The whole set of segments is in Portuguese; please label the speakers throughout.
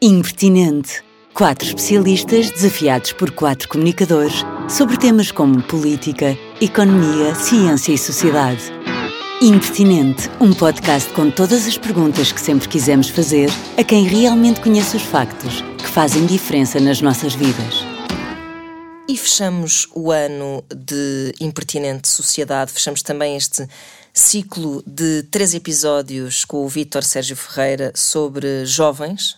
Speaker 1: Impertinente. Quatro especialistas desafiados por quatro comunicadores sobre temas como política, economia, ciência e sociedade. Impertinente, um podcast com todas as perguntas que sempre quisemos fazer a quem realmente conhece os factos que fazem diferença nas nossas vidas.
Speaker 2: E fechamos o ano de Impertinente Sociedade, fechamos também este ciclo de três episódios com o Vítor Sérgio Ferreira sobre jovens.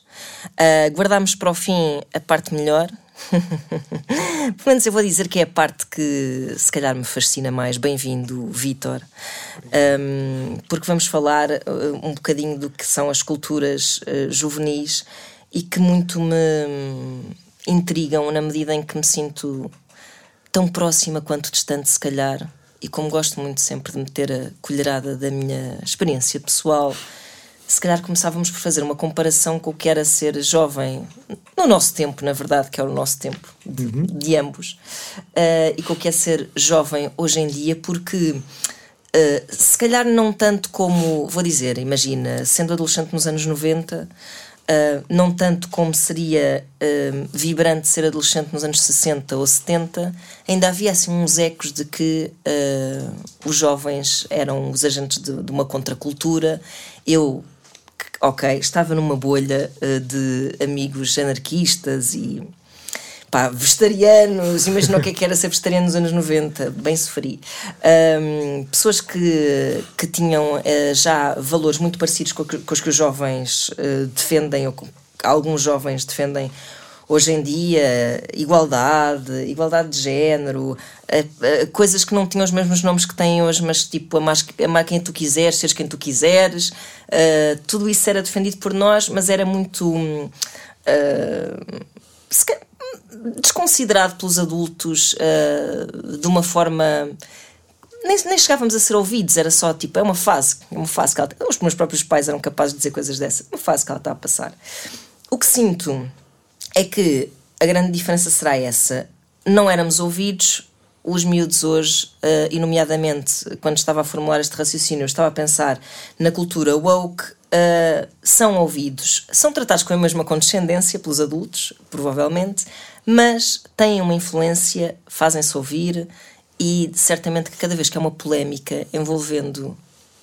Speaker 2: Uh, guardámos para o fim a parte melhor. Pelo menos eu vou dizer que é a parte que se calhar me fascina mais. Bem-vindo, Vítor. Um, porque vamos falar uh, um bocadinho do que são as culturas uh, juvenis e que muito me intrigam na medida em que me sinto tão próxima quanto distante, se calhar, e como gosto muito sempre de meter a colherada da minha experiência pessoal, se calhar começávamos por fazer uma comparação com o que era ser jovem no nosso tempo, na verdade, que é o nosso tempo de, uhum. de ambos, uh, e com o que é ser jovem hoje em dia, porque uh, se calhar não tanto como, vou dizer, imagina, sendo adolescente nos anos 90 Uh, não tanto como seria uh, vibrante ser adolescente nos anos 60 ou 70, ainda havia assim uns ecos de que uh, os jovens eram os agentes de, de, uma contracultura. Eu, ok, estava numa bolha de amigos anarquistas e pá, vegetarianos, imagina o que, é que era ser vegetariano nos anos 90, bem sofri. Um, pessoas que, que tinham uh, já valores muito parecidos com, com os que os jovens uh, defendem, ou com, alguns jovens defendem hoje em dia, igualdade, igualdade de género, uh, coisas que não tinham os mesmos nomes que têm hoje, mas tipo, amar, amar quem tu quiseres, seres quem tu quiseres, tudo isso era defendido por nós, mas era muito. Uh, desconsiderado pelos adultos uh, de uma forma. Nem, nem, chegávamos a ser ouvidos, era só tipo, é uma fase, é uma fase que ela. Os meus próprios pais eram capazes de dizer coisas dessas, uma fase que ela está a passar. O que sinto é que a grande diferença será essa. Não éramos ouvidos, os miúdos hoje, uh, e nomeadamente quando estava a formular este raciocínio, eu estava a pensar na cultura woke, uh, são ouvidos, são tratados com a mesma condescendência pelos adultos, provavelmente, mas têm uma influência, fazem-se ouvir e certamente que cada vez que há uma polémica envolvendo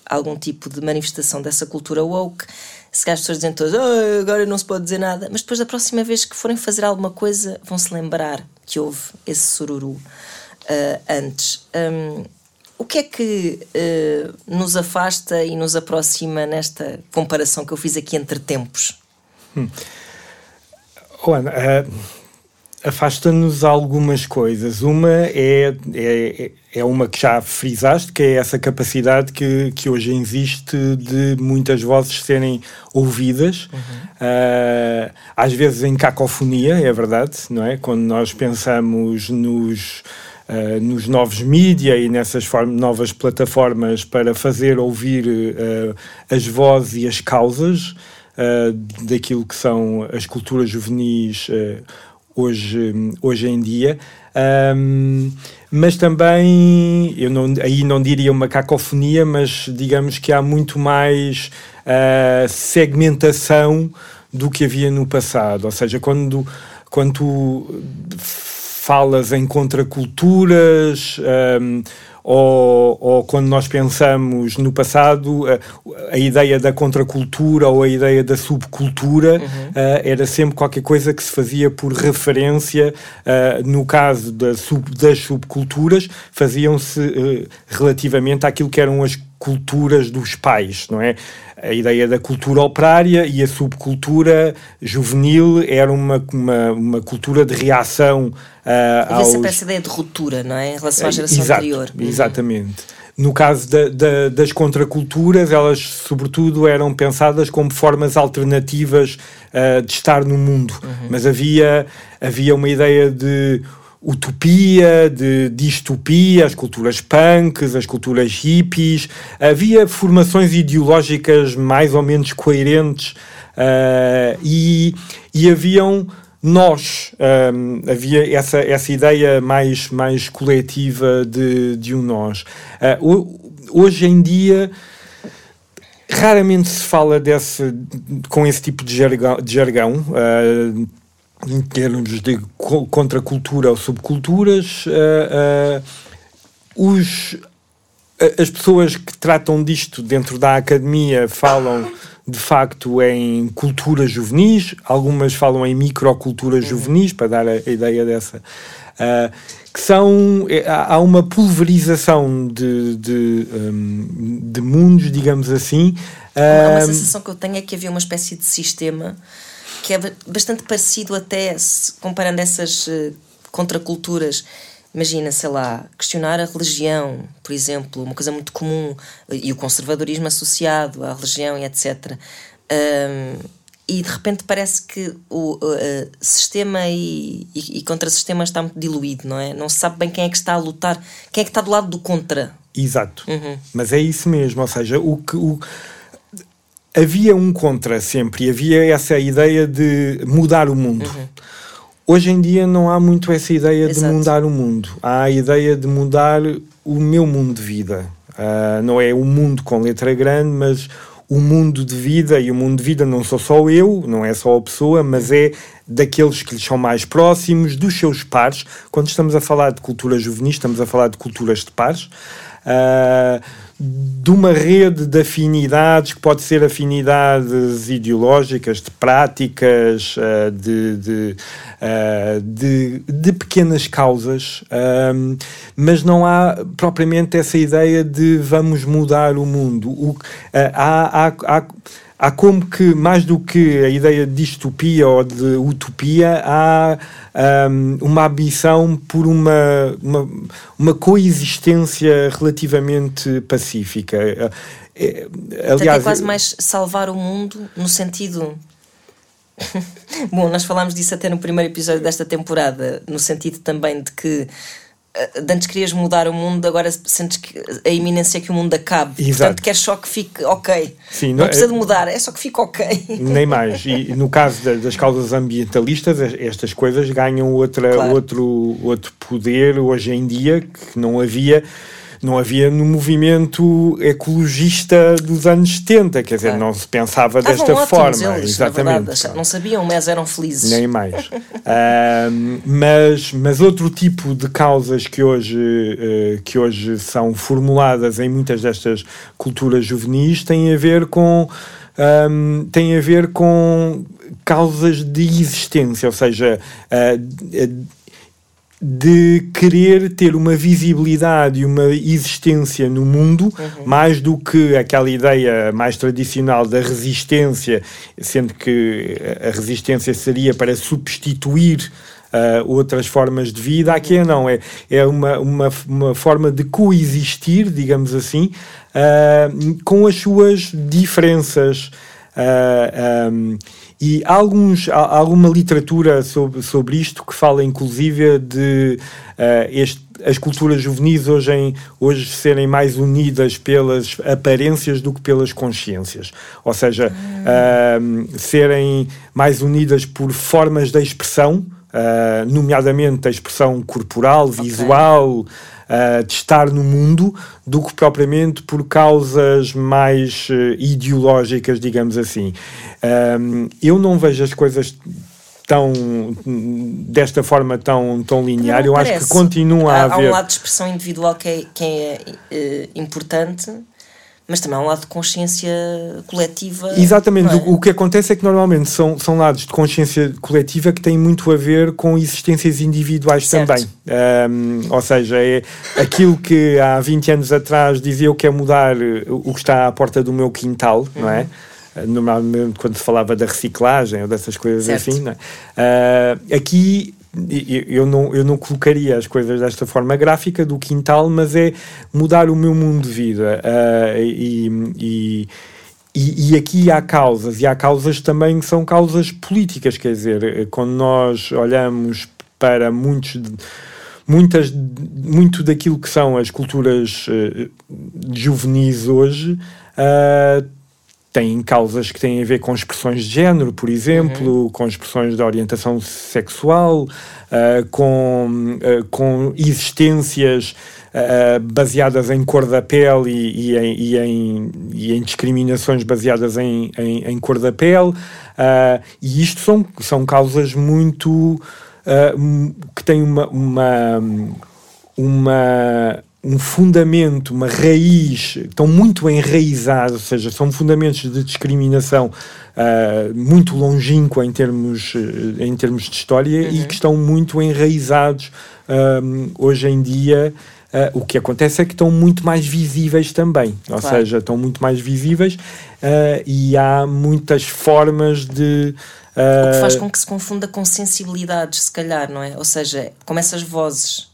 Speaker 2: algum tipo de manifestação dessa cultura woke, se as pessoas dizem todas, oh, agora não se pode dizer nada, mas depois da próxima vez que forem fazer alguma coisa vão se lembrar que houve esse sururu uh, antes. Um, o que é que uh, nos afasta e nos aproxima nesta comparação que eu fiz aqui entre tempos? Hum.
Speaker 3: Oh, Ana, uh, afasta-nos algumas coisas. Uma é, é, é uma que já frisaste, que é essa capacidade que, que hoje existe de muitas vozes serem ouvidas, uhum. uh, às vezes em cacofonia, é verdade, não é? Quando nós pensamos nos. Uh, nos novos mídia e nessas novas plataformas para fazer ouvir uh, as vozes e as causas daquilo que são as culturas juvenis hoje, hoje em dia. Um, mas também, eu não, aí não diria uma cacofonia, mas digamos que há muito mais uh, segmentação do que havia no passado. Ou seja, quando, quando falas em contraculturas. Um, ou, ou quando nós pensamos no passado, a, a, ideia da contracultura ou a ideia da subcultura uhum. uh, era sempre qualquer coisa que se fazia por referência. Uh, no caso da sub, das subculturas, faziam-se uh, relativamente àquilo que eram as culturas dos pais, não é? A ideia da cultura operária e a subcultura juvenil era uma, uma, uma cultura de reação uh,
Speaker 2: Havia aos... essa ideia de ruptura, não é? Em relação à geração
Speaker 3: Exato,
Speaker 2: anterior.
Speaker 3: Uhum. Exatamente. No caso da, da, das contraculturas, elas, sobretudo, eram pensadas como formas alternativas uh, de estar no mundo. Uhum. Mas havia, havia uma ideia de utopia, de distopia, as culturas punks, as culturas hippies. Havia formações ideológicas mais ou menos coerentes uh, e, e haviam nós. Um, havia essa, essa ideia mais, mais coletiva de, de um nós. Uh, hoje em dia raramente se fala desse, com esse tipo de jargão, de jargão uh, em termos de contracultura ou subculturas. Uh, os, as pessoas que tratam disto dentro da academia falam de facto em culturas juvenis, algumas falam em microculturas uhum. juvenis, para dar a, ideia dessa. Uh, que são. Há uma pulverização de, de, um, de mundos, digamos assim.
Speaker 2: Uma, uma sensação que eu tenho é que havia uma espécie de sistema que é bastante parecido até, comparando essas uh, contraculturas imagina, sei lá, questionar a religião, por exemplo, uma coisa muito comum, e o conservadorismo associado à religião e etc. Um, e de repente parece que o uh, sistema e, e, e contra-sistema está muito diluído, não é? Não se sabe bem quem é que está a lutar, quem é que está do lado do contra.
Speaker 3: Exato. Uhum. Mas é isso mesmo, ou seja, o que. O, havia um contra sempre, havia essa ideia de mudar o mundo. Uhum. Hoje em dia não há muito essa ideia Exato. de mudar o mundo. Há a ideia de mudar o meu mundo de vida. Uh, não é o mundo com letra grande, mas o mundo de vida, e o mundo de vida não sou só eu, não é só a pessoa, mas é daqueles que lhes são mais próximos, dos seus pares. Quando estamos a falar de cultura juvenil, estamos a falar de culturas de pares. Uh, de uma rede de afinidades, que pode ser afinidades ideológicas, de práticas, uh, de, de, uh, de, de, pequenas causas, um, mas não há propriamente essa ideia de vamos mudar o mundo. Uh, há, há, há há como que, mais do que a ideia de distopia ou de utopia, há um, uma ambição por uma, uma, uma, coexistência relativamente pacífica. É,
Speaker 2: é aliás, é quase mais salvar o mundo no sentido. Bom, nós falámos disso até no primeiro episódio desta temporada, no sentido também de que antes querias mudar o mundo, agora sentes que a iminência é que o mundo acabe. Exato. Portanto, queres só que fique ok. Sim, não, não precisa é, de mudar, é só que fique ok.
Speaker 3: Nem mais. E no caso das causas ambientalistas, estas coisas ganham outra, claro. outro, outro poder hoje em dia que não havia não havia no movimento ecologista dos anos 70, quer dizer, claro. não se pensava Estavam desta forma.
Speaker 2: Eles, exatamente. Verdade, não sabiam, mas eram felizes.
Speaker 3: Nem mais. uh, mas, mas outro tipo de causas que hoje, uh, que hoje são formuladas em muitas destas culturas juvenis têm a ver com. Um, tem a ver com causas de existência, ou seja, uh, de querer ter uma visibilidade e uma existência no mundo, uhum. mais do que aquela ideia mais tradicional da resistência, sendo que a resistência seria para substituir Uh, outras formas de vida. Aqui é não, é, é uma, uma, uma forma de coexistir, digamos assim, uh, com as suas diferenças. Uh, um, e há, alguns, há, alguma literatura sobre, sobre isto que fala inclusive de uh, este, as culturas juvenis hoje, em, hoje serem mais unidas pelas aparências do que pelas consciências. Ou seja, uh, serem mais unidas por formas de expressão, uh, nomeadamente a expressão corporal, visual. Okay uh, de estar no mundo do que propriamente por causas mais uh, ideológicas, digamos assim. Um, eu não vejo as coisas tão desta forma tão, tão linear, eu acho que continua a haver.
Speaker 2: Há um lado de expressão individual que é, que é uh, importante, mas também há um lado de consciência coletiva.
Speaker 3: Exatamente, é? o, o, que acontece é que normalmente são, são lados de consciência coletiva que têm muito a ver com existências individuais certo. também. Um, ou seja, é aquilo que há 20 anos atrás dizia eu quero mudar o que está à porta do meu quintal, uhum. não é? Uhum. Normalmente quando se falava da reciclagem ou dessas coisas certo. assim, não é? Uh, aqui eu não, eu não colocaria as coisas desta forma gráfica do quintal, mas é mudar o meu mundo de vida. Uh, e, e, e, aqui há causas, e há causas também que são causas políticas, quer dizer, quando nós olhamos para muitos. Muitas, muito daquilo que são as culturas uh, juvenis hoje uh, têm causas que têm a ver com expressões de género, por exemplo, uhum. com expressões de orientação sexual, uh, com, uh, com existências uh, baseadas em cor da pele e, e, em, e, em, e em, discriminações baseadas em, em, cor da pele. E isto são, são causas muito. Que têm uma, uma, uma um fundamento, uma raiz, estão muito enraizados, ou seja, são fundamentos de discriminação uh, muito longínqua em termos, em termos de história uhum. e que estão muito enraizados uh, hoje em dia. Uh, o que acontece é que estão muito mais visíveis também, ou claro. seja, estão muito mais visíveis e há muitas formas de.
Speaker 2: o que faz com que se confunda com sensibilidades, se calhar, não é? Ou seja, como essas vozes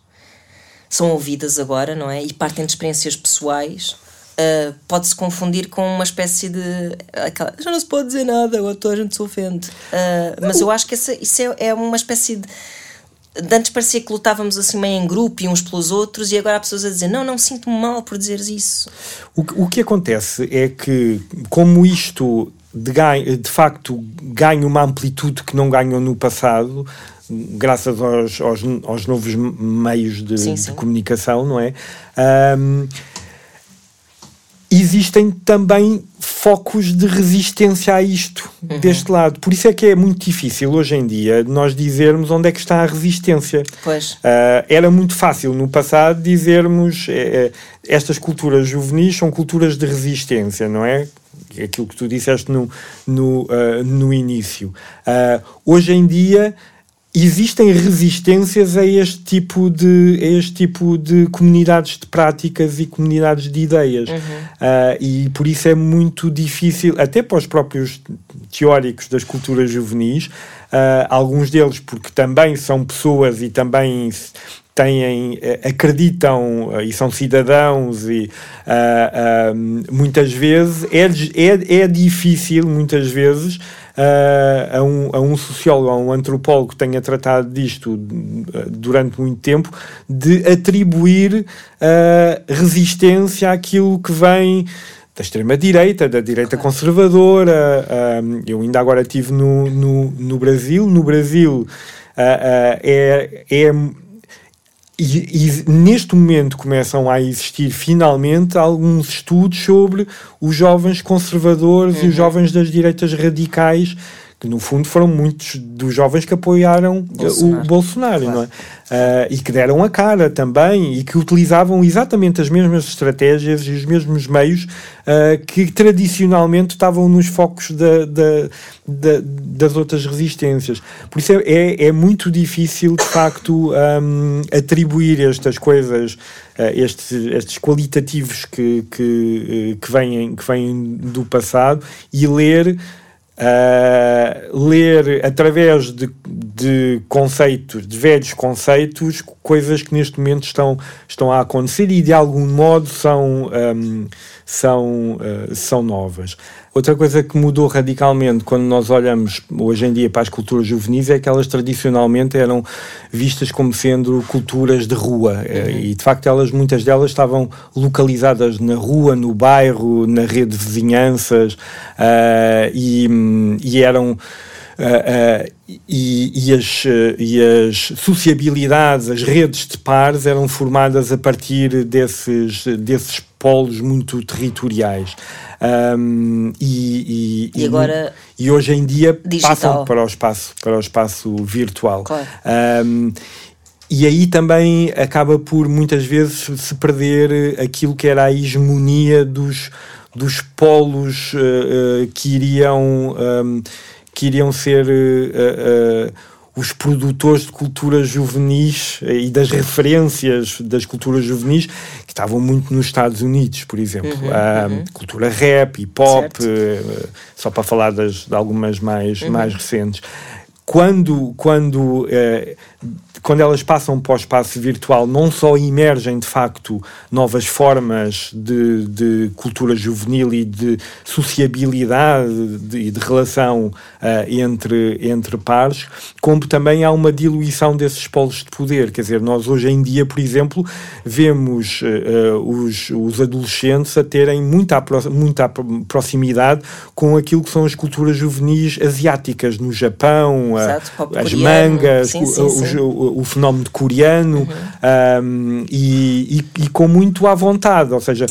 Speaker 2: são ouvidas agora, não é? E partem de experiências pessoais. Uh, pode-se confundir com uma espécie de. Aquela, já não se pode dizer nada, ou a gente se ofende. Uh, mas eu acho que essa, isso é, é uma espécie de. De antes parecia que lutávamos assim meio em grupo e uns pelos outros, e agora há pessoas a dizer: Não, não sinto-me mal por dizeres isso.
Speaker 3: O, o que acontece é que, como isto de, ganho, de facto ganha uma amplitude que não ganhou no passado, graças aos, aos, aos novos meios de, sim, sim. de, comunicação, não é? Um, existem também focos de resistência a isto uhum. deste lado. Por isso é que é muito difícil hoje em dia nós dizermos onde é que está a resistência.
Speaker 2: Pois.
Speaker 3: Uh, era muito fácil no passado dizermos uh, estas culturas juvenis são culturas de resistência, não é? Aquilo que tu disseste no, no, uh, no início. hoje em dia existem resistências a este tipo de este tipo de comunidades de práticas e comunidades de ideias uhum. uh, e por isso é muito difícil até para os próprios teóricos das culturas juvenis uh, alguns deles porque também são pessoas e também têm, eh, acreditam e são cidadãos e uh, muitas vezes é, é, é difícil muitas vezes uh, a, um, a um sociólogo, a um antropólogo que tenha tratado disto eh, durante muito tempo, de atribuir uh, resistência àquilo que vem da extrema-direita, da direita conservadora. Uh, eu ainda agora estive no, no, no Brasil. No Brasil é, é e, e, neste momento começam a existir finalmente alguns estudos sobre os jovens conservadores uhum. e os uhum. jovens das direitas radicais que no fundo foram muitos dos jovens que apoiaram Bolsonaro. o Bolsonaro, claro. não é? Uh, e que deram a cara também e que utilizavam exatamente as mesmas estratégias e os mesmos meios uh, que tradicionalmente estavam nos focos da, da, da, das outras resistências. Por isso é, é, é muito difícil, de facto, um, atribuir estas coisas, uh, estes, estes qualitativos que, que, que, vêm, que vêm do passado e ler Uh, ler através de, de, conceitos, de velhos conceitos, coisas que neste momento estão, estão a acontecer e de algum modo são, um, são, uh, são novas. Outra coisa que mudou radicalmente quando nós olhamos hoje em dia para as culturas juvenis é que elas tradicionalmente eram vistas como sendo culturas de rua eh, uhum. e de facto elas muitas delas estavam localizadas na rua, no bairro, na rede de vizinhanças uh, e, e eram Uh, uh, e, e, as, e as sociabilidades, as redes de pares eram formadas a partir desses, desses polos muito territoriais. Um,
Speaker 2: e, e, e, agora
Speaker 3: e, hoje em dia digital. passam para o espaço, para o espaço virtual.
Speaker 2: Claro.
Speaker 3: Um, e aí também acaba por muitas vezes se perder aquilo que era a hegemonia dos, dos polos uh, uh, que iriam um, que iriam ser uh, os produtores de culturas juvenis e das referências das culturas juvenis que estavam muito nos Estados Unidos, por exemplo. Uhum, uhum. Cultura rap, hip hop, uh, só para falar das, de algumas mais, uhum. mais recentes. Quando, quando uh, quando elas passam para o espaço virtual, não só emergem de facto novas formas de, de cultura juvenil e de sociabilidade e de, relação uh, entre, entre pares, como também há uma diluição desses polos de poder. Quer dizer, nós hoje em dia, por exemplo, vemos uh, os, os adolescentes a terem muita, muita proximidade com aquilo que são as culturas juvenis asiáticas no Japão,
Speaker 2: Exato,
Speaker 3: as mangas, sim, sim, o, sim. O, o, fenómeno coreano uhum. um, e, e, e, com muito à vontade, ou seja,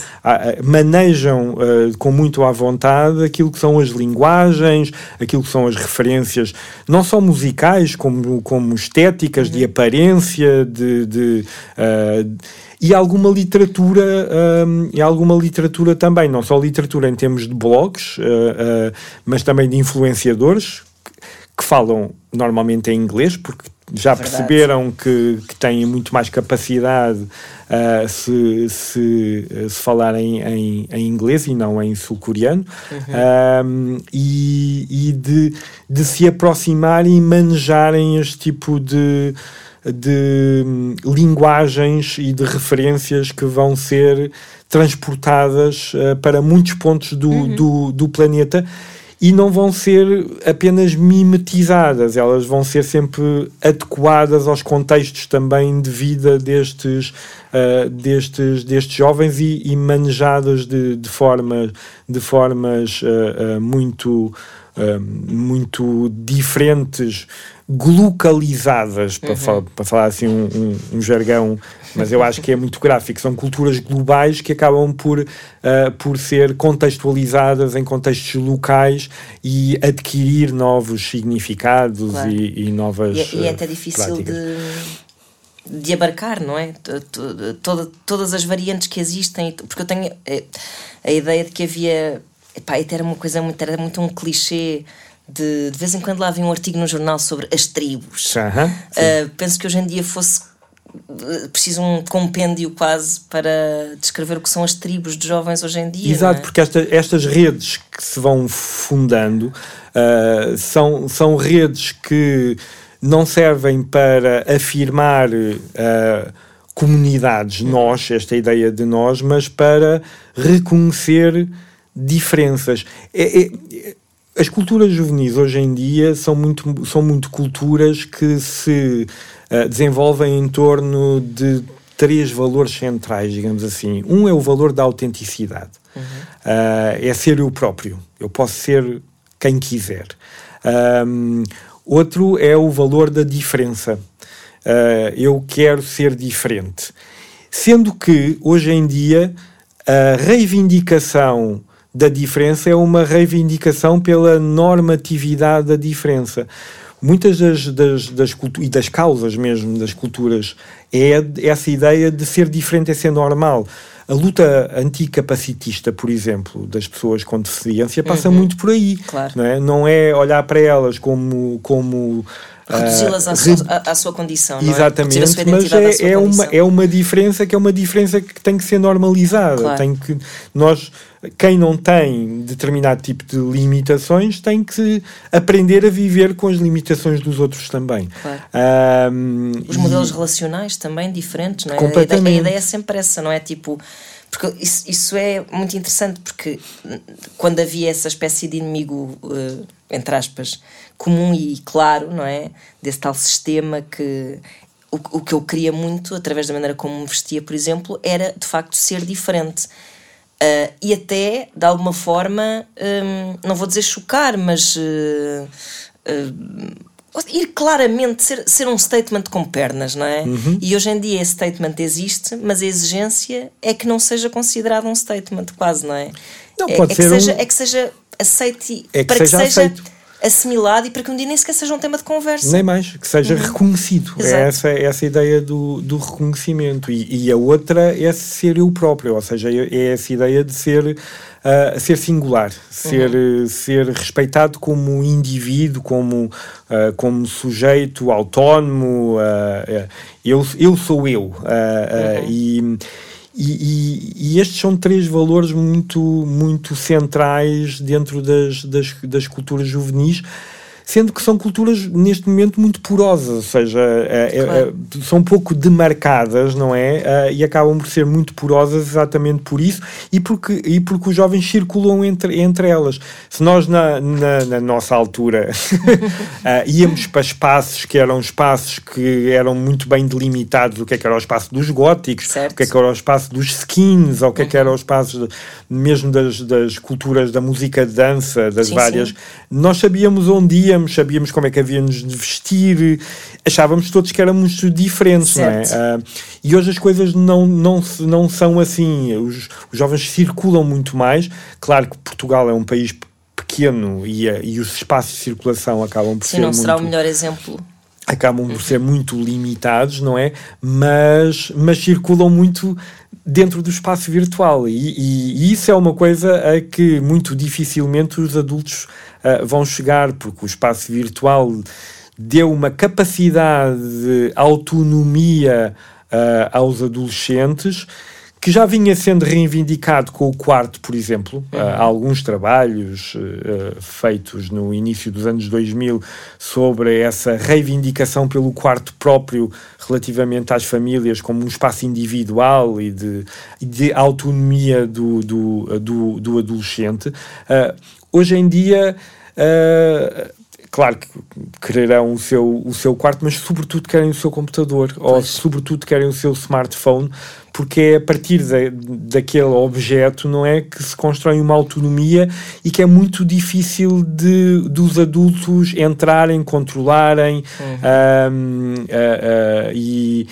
Speaker 3: manejam uh, com muito à vontade aquilo que são as linguagens, aquilo que são as referências, não só musicais, como, como estéticas, uhum. de aparência, de. de uh, e alguma literatura um, e alguma literatura também, não só literatura em termos de blogs, uh, uh, mas também de influenciadores que falam normalmente em inglês, porque já Verdade. perceberam que, que têm muito mais capacidade uh, se, se, se falarem em, em, inglês e não em sul-coreano, uhum. um, e, e de, de se aproximarem e manejarem este tipo de de hum, linguagens e de referências que vão ser transportadas uh, para muitos pontos do, uhum. do, do, planeta e não vão ser apenas mimetizadas, elas vão ser sempre adequadas aos contextos também de vida destes, uh, destes, destes jovens e, e manejadas de, de, forma, de formas uh, muito, muito diferentes glocalizadas, para, uhum. falar, para falar assim um, um, um, jargão, mas eu acho que é muito gráfico. São culturas globais que acabam por, uh, por ser contextualizadas em contextos locais e adquirir novos significados claro. e, e, novas.
Speaker 2: E, e é até difícil de de abarcar, não é? Toda, todas as variantes que existem, porque eu tenho eh, a ideia de que havia. Epá, era uma coisa muito, era muito um clichê de, de vez em quando lá havia um artigo no jornal sobre as tribos. uh, penso que hoje em dia fosse eh, preciso um compêndio quase para descrever o que são as tribos de jovens hoje em dia.
Speaker 3: Exato,
Speaker 2: é?
Speaker 3: porque esta, estas redes que se vão fundando uh, são, são redes que não servem para afirmar uh, comunidades, nós, esta ideia de nós, mas para reconhecer diferenças. É, é, as culturas juvenis hoje em dia são muito, são muito culturas que se uh, desenvolvem em torno de três valores centrais, digamos assim. Um é o valor da autenticidade. Uhum. Uh, é ser eu próprio. Eu posso ser quem quiser. Um, outro é o valor da diferença. Uh, eu quero ser diferente. Sendo que, hoje em dia, a reivindicação da diferença é uma reivindicação pela normatividade da diferença. Muitas das, das, das e das causas mesmo das culturas é essa ideia de ser diferente é ser normal. A luta anticapacitista, por exemplo, das pessoas com deficiência passa uhum. muito por aí. Claro. Não, é? não é olhar para elas como, como
Speaker 2: reduzi-las à, à, à, sua condição.
Speaker 3: Exatamente,
Speaker 2: é?
Speaker 3: mas é, é uma, é uma diferença que é uma diferença que tem que ser normalizada. Claro. Tem que, nós, quem não tem determinado tipo de limitações, tem que aprender a viver com as limitações dos outros também.
Speaker 2: Claro. Um, Os modelos e... relacionais também diferentes, não é?
Speaker 3: Completamente.
Speaker 2: A ideia, a ideia é sempre essa, não é? Tipo porque isso, isso é muito interessante porque quando havia essa espécie de inimigo uh, entre aspas comum e claro, não é? Desse tal sistema que o, o que eu queria muito, através da maneira como me vestia, por exemplo, era de facto ser diferente. Uh, e até, de alguma forma, um, não vou dizer chocar, mas uh, uh, ir claramente, ser, ser um statement com pernas, não é? Uhum. E hoje em dia esse statement existe, mas a exigência é que não seja considerado um statement, quase, não é?
Speaker 3: Não, é, pode
Speaker 2: é
Speaker 3: ser
Speaker 2: que
Speaker 3: um...
Speaker 2: seja, é que seja aceite
Speaker 3: é que para seja que seja aceito
Speaker 2: assimilado e para que um dia nem sequer seja um tema de conversa.
Speaker 3: Nem mais, que seja uhum. reconhecido. É Exato. É essa, essa ideia do, do reconhecimento. E, e, a outra é ser eu próprio, ou seja, é, é essa ideia de ser, uh, ser singular, ser, uhum. ser respeitado como indivíduo, como, uh, como sujeito autónomo. Uh, eu, eu sou eu. Uhum. E e, e, estes são três valores muito, muito centrais dentro das, das, das culturas juvenis sendo que são culturas neste momento muito porosas, ou seja, é, é, claro. é, são pouco demarcadas, não é? e acabam por ser muito porosas exatamente por isso e porque, e porque os jovens circulam entre, entre elas. Se nós, na, na, na nossa altura, íamos para espaços que eram espaços que eram muito bem delimitados, o que é que era o espaço dos góticos, certo. o que é que era o espaço dos skins, ou o que é que era o espaço mesmo das, das culturas da música de dança, das sim, várias, sim. nós sabíamos onde íamos sabíamos como é que havíamos de vestir, achávamos todos que éramos diferentes, certo. não é? Uh, e hoje as coisas não, não, não são assim. Os, os jovens circulam muito mais. Claro que Portugal é um país pequeno e, e os espaços de circulação acabam por
Speaker 2: Sim,
Speaker 3: ser.
Speaker 2: não
Speaker 3: muito,
Speaker 2: será o melhor exemplo.
Speaker 3: Acabam por ser muito limitados, não é? Mas, mas circulam muito dentro do espaço virtual. E, e, e, isso é uma coisa a que muito dificilmente os adultos uh, vão chegar, porque o espaço virtual deu uma capacidade de autonomia uh, aos adolescentes que já vinha sendo reivindicado com o quarto, por exemplo. Uhum. Uh, há alguns trabalhos uh, feitos no início dos anos 2000 sobre essa reivindicação pelo quarto próprio relativamente às famílias como um espaço individual e de, de autonomia do, do, do, do adolescente. Uh, hoje em dia claro que quererão o seu, o seu quarto, mas sobretudo querem o seu computador pois. ou sobretudo querem o seu smartphone, porque é a partir de, daquele objeto, não é, que se constrói uma autonomia e que é muito difícil de dos adultos entrarem, controlarem uhum. um, uh, uh, e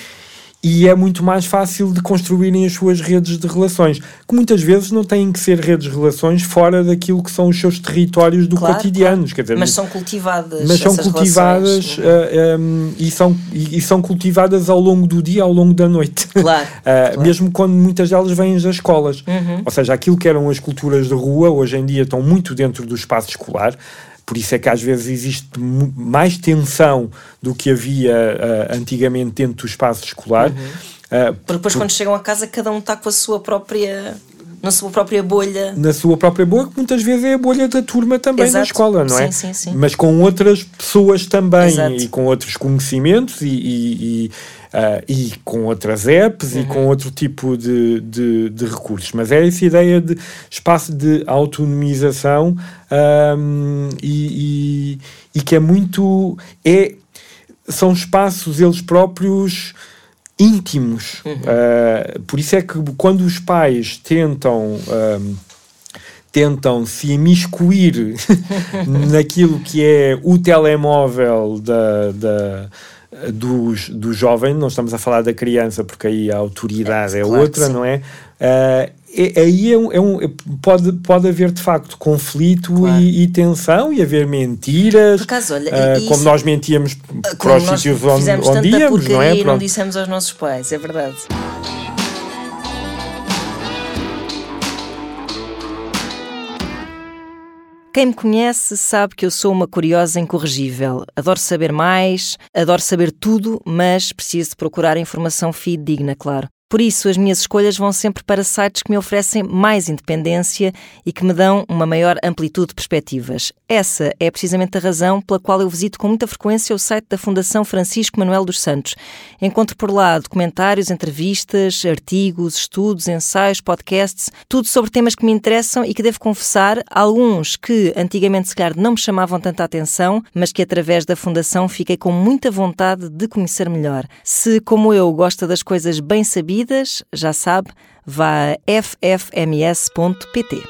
Speaker 3: e é muito mais fácil de construírem as suas redes de relações, que muitas vezes não têm que ser redes de relações fora daquilo que são os seus territórios do claro, cotidiano.
Speaker 2: Claro. Quer dizer, mas são cultivadas.
Speaker 3: Mas são cultivadas uh, eh, um, e, são, e, e, são cultivadas ao longo do dia, ao longo da noite.
Speaker 2: Claro. uh, claro.
Speaker 3: Mesmo quando muitas delas vêm das escolas. Uhum. Ou seja, aquilo que eram as culturas de rua, hoje em dia estão muito dentro do espaço escolar. Por isso é que às vezes existe mais tensão do que havia uh, antigamente dentro do espaço escolar. Uhum.
Speaker 2: Uh, Porque depois, por... quando chegam a casa, cada um está com a sua própria na sua própria bolha.
Speaker 3: Na sua própria bolha, que muitas vezes é a bolha da turma também Exato. na escola, não é?
Speaker 2: Sim, sim, sim.
Speaker 3: Mas com outras pessoas também Exato. e com outros conhecimentos e, e, e, uh, e com outras apps uhum. e com outro tipo de, de, de, recursos. Mas é essa ideia de espaço de autonomização um, e, e que é muito. É, são espaços eles próprios íntimos. Uhum. Uh, por isso é que quando os pais tentam. tentam se imiscuir naquilo que é o telemóvel da, da, dos, do jovem, não estamos a falar da criança, porque aí a autoridade é, é claro outra, não é? Uh, é, aí é um, é um, pode, pode haver de facto conflito claro. e, e, tensão e haver mentiras.
Speaker 2: Por acaso, olha,
Speaker 3: uh,
Speaker 2: isso,
Speaker 3: como nós mentíamos para os sítios onde, onde íamos, não é?
Speaker 2: E não dissemos aos nossos pais, é verdade. Quem me conhece sabe que eu sou uma curiosa incorrigível. Adoro saber mais, adoro saber tudo, mas preciso de procurar informação fidedigna, claro. Por isso, as minhas escolhas vão sempre para sites que me oferecem mais independência e que me dão uma maior amplitude de perspectivas. Essa é precisamente a razão pela qual eu visito com muita frequência o site da Fundação Francisco Manuel dos Santos. Encontro por lá documentários, entrevistas, artigos, estudos, ensaios, podcasts, tudo sobre temas que me interessam e que devo confessar, alguns que antigamente se calhar não me chamavam tanta atenção, mas que através da Fundação fiquei com muita vontade de conhecer melhor. Se, como eu, gosta das coisas bem sabidas, bebidas, já sabe, vá a ffms.pt.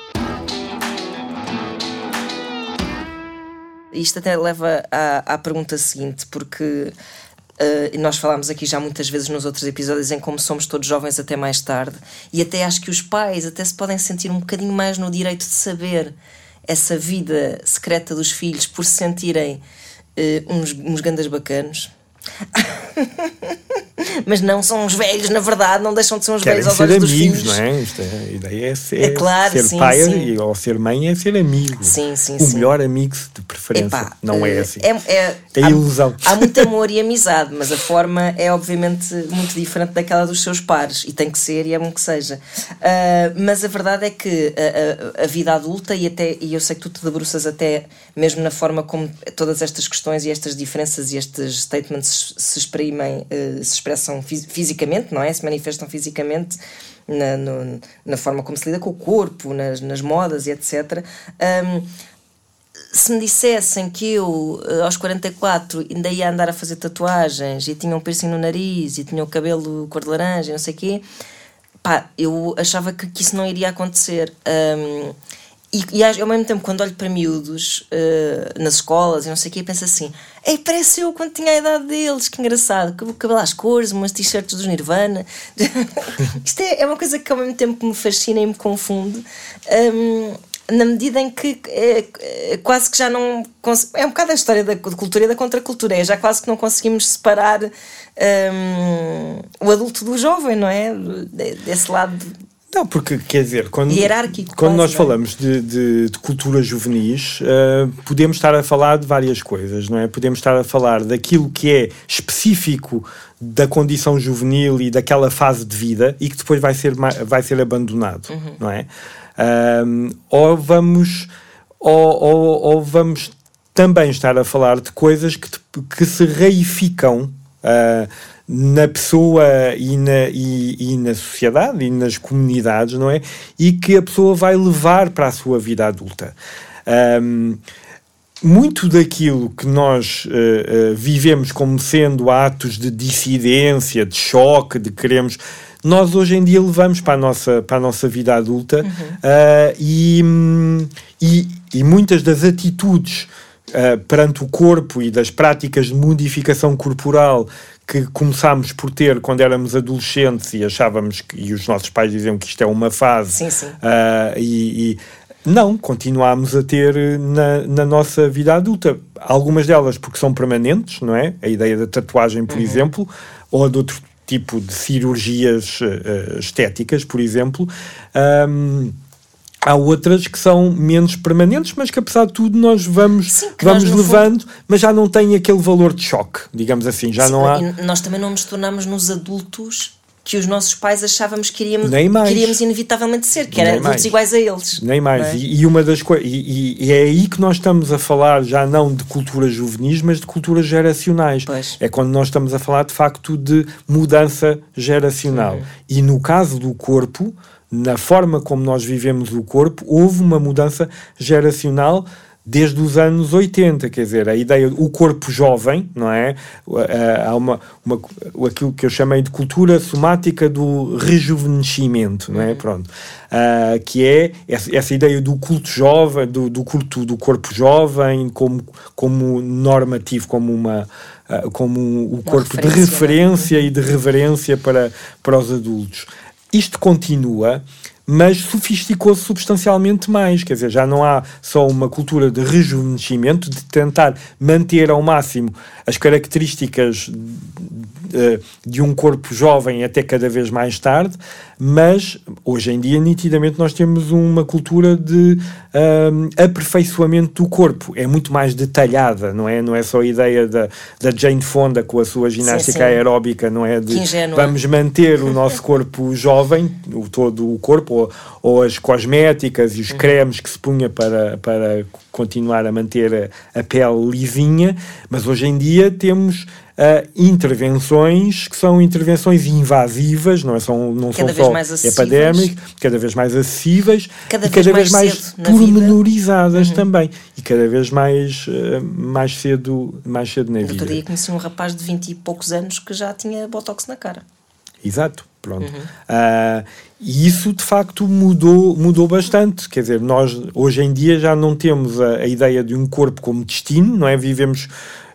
Speaker 2: Isto até leva à, à pergunta seguinte, porque Uh, nós falámos aqui já muitas vezes nos outros episódios em como somos todos jovens até mais tarde e até acho que os pais até se podem sentir um bocadinho mais no direito de saber essa vida secreta dos filhos por se sentirem uh, uns, uns gandas bacanos Mas não são uns velhos, na verdade, não deixam de ser uns Querem velhos aos olhos
Speaker 3: dos
Speaker 2: amigos,
Speaker 3: não é? Isto é? A ideia é ser, é claro, ser sim, pai sim. ou ser mãe é ser amigo.
Speaker 2: Sim, sim,
Speaker 3: o
Speaker 2: sim.
Speaker 3: melhor amigo de preferência. Epá, não é assim.
Speaker 2: É, é,
Speaker 3: é
Speaker 2: há,
Speaker 3: ilusão.
Speaker 2: Há muito amor e amizade, mas a forma é obviamente muito diferente daquela dos seus pares e tem que ser e é bom que seja. Uh, mas a verdade é que a, a, a, vida adulta e até e eu sei que tu te debruças até mesmo na forma como todas estas questões e estas diferenças e estes statements se exprimem, uh, se expressam fisicamente, não é? Se manifestam fisicamente na, no, na forma como se lida com o corpo, nas, nas modas e etc. Um, se me dissessem que eu, eh, aos 44, ainda ia andar a fazer tatuagens e tinha um piercing no nariz e tinha o cabelo cor de laranja e não sei o quê, pá, eu achava que, que isso não iria acontecer. Um, e, e, ao mesmo tempo, quando olho para miúdos uh, nas escolas e não sei o quê, penso assim: Ei, parece eu quando tinha a idade deles, que engraçado, cabelo às cores, umas t-shirts dos Nirvana. Isto é, é, uma coisa que ao mesmo tempo me fascina e me confunde. Um, na medida em que é, é, quase que já não. É um bocado a história da cultura e da contracultura, é já quase que não conseguimos separar um, o adulto do jovem, não é? Desse lado
Speaker 3: não, porque quer dizer, quando,
Speaker 2: Hierárquico,
Speaker 3: quando nós falamos de, de, de culturas juvenis, uh, podemos estar a falar de várias coisas, não é? Podemos estar a falar daquilo que é específico da condição juvenil e daquela fase de vida e que depois vai ser, vai ser abandonado, uhum. não é? Uh, ou vamos ou, ou, ou, vamos também estar a falar de coisas que, que se reificam uh, na pessoa e na, e, e, na sociedade e nas comunidades, não é? E que a pessoa vai levar para a sua vida adulta. Um, muito daquilo que nós uh, uh, vivemos como sendo atos de dissidência, de choque, de queremos, nós hoje em dia levamos para a nossa, para a nossa vida adulta uhum. uh, e, e, e, muitas das atitudes perante o corpo e das práticas de modificação corporal que começámos por ter quando éramos adolescentes e achávamos que, e os nossos pais diziam que isto é uma fase
Speaker 2: sim, sim.
Speaker 3: Uh, e, e, não, continuámos a ter na, na, nossa vida adulta. Algumas delas porque são permanentes, não é? A ideia da tatuagem, por uhum. exemplo, ou de outro tipo de cirurgias uh, estéticas, por exemplo. Um, Há outras que são menos permanentes, mas que apesar de tudo nós vamos, Sim, vamos nós, levando, fundo... mas já não tem aquele valor de choque, digamos assim. Já Sim, não há...
Speaker 2: Nós também não nos tornamos nos adultos que os nossos pais achávamos que iríamos, inevitavelmente ser, que eram adultos iguais a eles.
Speaker 3: Nem mais. É? E, e, uma das coisas. E, e, é aí que nós estamos a falar já não de culturas juvenis, mas de culturas geracionais.
Speaker 2: Pois.
Speaker 3: É quando nós estamos a falar de facto de mudança geracional. Uhum. E no caso do corpo na forma como nós vivemos o corpo, houve uma mudança geracional desde os anos 80, quer dizer, a ideia o corpo jovem, não é? Há uma, uma aquilo que eu chamei de cultura somática do rejuvenescimento, não é? Uhum. Pronto. Uh, que é essa, ideia do culto jovem, do, do, culto do corpo jovem como, como normativo, como uma uh, como um, o corpo referência, de referência né? e de reverência para, para os adultos. Isto continua, mas sofisticou-se substancialmente mais. Quer dizer, já não há só uma cultura de rejuvenescimento, de tentar manter ao máximo as características eh, de um corpo jovem até cada vez mais tarde, mas hoje em dia, nitidamente, nós temos uma cultura de um, aperfeiçoamento do corpo. É muito mais detalhada, não é? Não é só a ideia da, da Jane Fonda com a sua ginástica sim, sim. aeróbica, não é? De vamos manter o nosso corpo jovem, o, todo o corpo, ou, ou as cosméticas e os uhum. cremes que se punha para, para continuar a manter a, a pele lisinha, mas hoje em dia temos uh, intervenções que são intervenções invasivas, não, é, são, não cada são só epidémicas, cada vez mais acessíveis cada e cada vez mais, mais pormenorizadas uhum. também e cada vez mais, uh, mais, cedo, mais cedo na vida.
Speaker 2: Outro dia conheci um rapaz de 20 e poucos anos que já tinha botox na cara.
Speaker 3: Exato, pronto. Uhum. Uh, e isso de facto mudou, mudou bastante. Quer dizer, nós hoje em dia já não temos a, a ideia de um corpo como destino, não é? Vivemos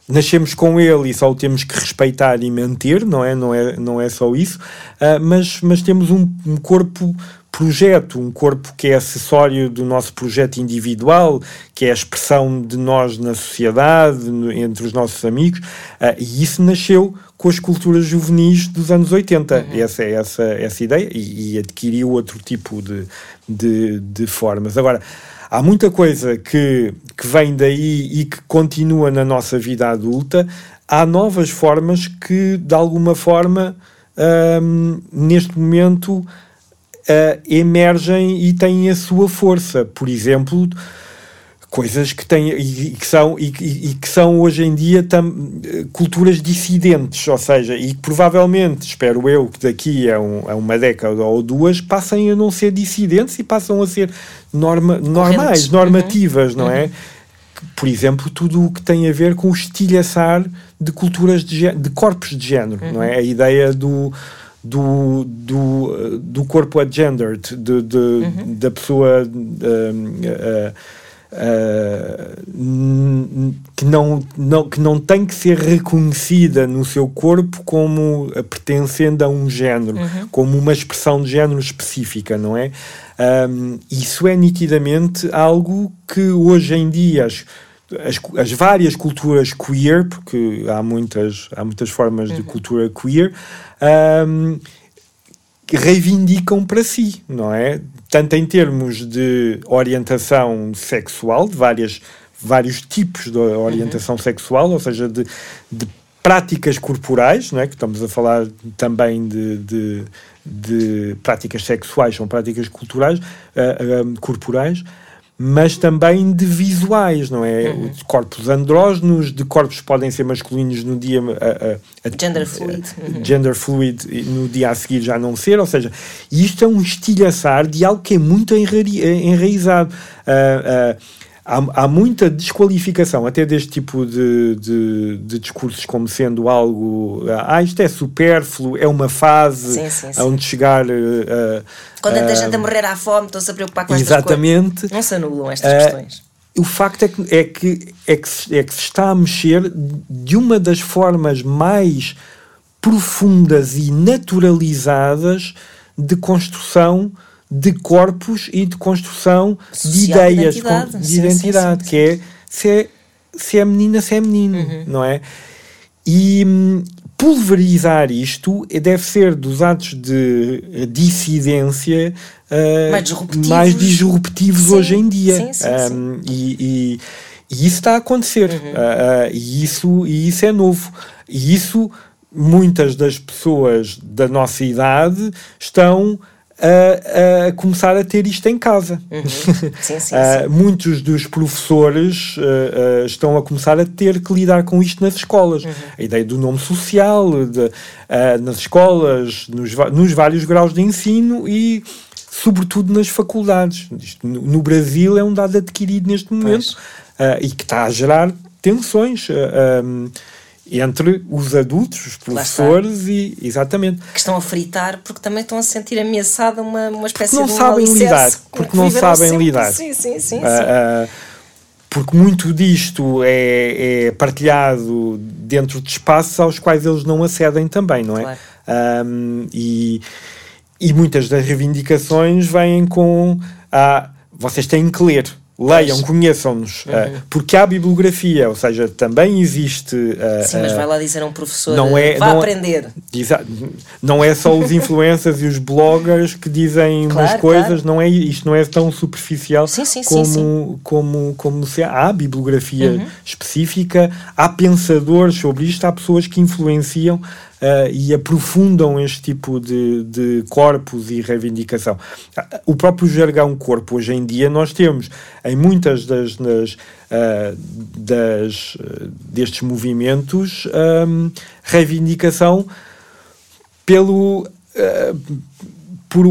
Speaker 3: nascemos com ele e só o temos que respeitar e manter, não é? Não é, não é só isso, uh, mas, mas temos um, um, corpo projeto, um corpo que é acessório do nosso projeto individual, que é a expressão de nós na sociedade, no, entre os nossos amigos, uh, e isso nasceu com as culturas juvenis dos anos 80, uhum. essa é essa, essa ideia, e, e adquiriu outro tipo de, de, de formas. Agora, há muita coisa que, que vem daí e que continua na nossa vida adulta. Há novas formas que, de alguma forma, um, neste momento uh, emergem e têm a sua força. Por exemplo, coisas que têm e, que são e, e, que são hoje em dia tam, culturas dissidentes, ou seja, e que provavelmente, espero eu, que daqui a, um, a, uma década ou duas passem a não ser dissidentes e passam a ser norma, normais, normativas, uhum. não é? Por exemplo, tudo o que tem a ver com o estilhaçar de culturas de, de corpos de género, uhum. não é? A ideia do do, do, do corpo agendered, de, de uhum. da pessoa. Uh, uh, que, não, não, que não tem que ser reconhecida no seu corpo como pertencendo a um género, uhum. como uma expressão de género específica, não é? Um, isso é nitidamente algo que hoje em dia as, as, as, várias culturas queer, porque há muitas, há muitas formas uhum. de cultura queer, um, reivindicam para si, não é? Tanto em termos de orientação sexual, de várias, vários tipos de orientação uhum. sexual, ou seja, de, de práticas corporais, não é? que estamos a falar também de, de, de práticas sexuais, são práticas culturais, uh, corporais, mas também de visuais, não é? Uhum. De corpos andrógenos, de corpos que podem ser masculinos no dia.
Speaker 2: gender fluid.
Speaker 3: Uhum. Gender fluid no dia a seguir já não ser, ou seja, isto é um estilhaçar de algo que é muito enraizado. Uh, há, há muita desqualificação até deste tipo de, de, de, discursos como sendo algo ah, isto é supérfluo, é uma fase sim, sim, sim. onde chegar uh,
Speaker 2: quando uh, gente a morrer à fome estão-se a preocupar com
Speaker 3: exatamente,
Speaker 2: estas coisas. Não se anulam estas uh, questões.
Speaker 3: o facto é que, é, que, é, que, é que se está a mexer de uma das formas mais profundas e naturalizadas de construção de corpos e de construção Social de ideias, de identidade, de sim, identidade sim, sim, que é se, é se é menina, se é menino, uhum. não é? E hum, pulverizar isto deve ser dos atos de dissidência uh, mais disruptivos, mais disruptivos hoje em dia. Um, e, e, e, isso está a acontecer. Uhum. Uh, uh, e, isso, e isso é novo. E isso muitas das pessoas da nossa idade estão a, a, começar a ter isto em casa. Uhum.Sim, sim, uh, muitos dos professores uh, uh, estão a começar a ter que lidar com isto nas escolas. Uhum. A ideia do nome social, de, nas escolas, nos, nos, vários graus de ensino e, sobretudo, nas faculdades. Isto, no, no, Brasil é um dado adquirido neste momento e que está a gerar tensões. Um, entre os adultos, os professores e exatamente.
Speaker 2: Que estão a fritar porque também estão a sentir ameaçada uma, uma espécie
Speaker 3: porque não
Speaker 2: de um
Speaker 3: sabem lidar porque não sabem lidar.
Speaker 2: Sim, sim, sim, uh,
Speaker 3: uh, porque muito disto é, é, partilhado dentro de espaços aos quais eles não acedem também não é? Claro. e, e muitas das reivindicações vêm com a vocês têm que ler leiam, conheçam-nos, uhum. uh, porque há bibliografia, ou seja, também existe. Uh,
Speaker 2: Sim, mas vai lá dizer a um professor, não é, vá não, é- aprender.
Speaker 3: não é só os influencers e os bloggers que dizem claro, umas coisas, claro. não é, isto não é tão superficial
Speaker 2: sim, sim,
Speaker 3: como,
Speaker 2: sim,
Speaker 3: como, como se há bibliografia uhum. específica, há pensadores sobre isto, há pessoas que influenciam uh, e aprofundam este tipo de, de corpos e reivindicação. O próprio jargão corpo, hoje em dia, nós temos em muitas das, das, uh, das destes movimentos um, reivindicação pelo. Uh, por,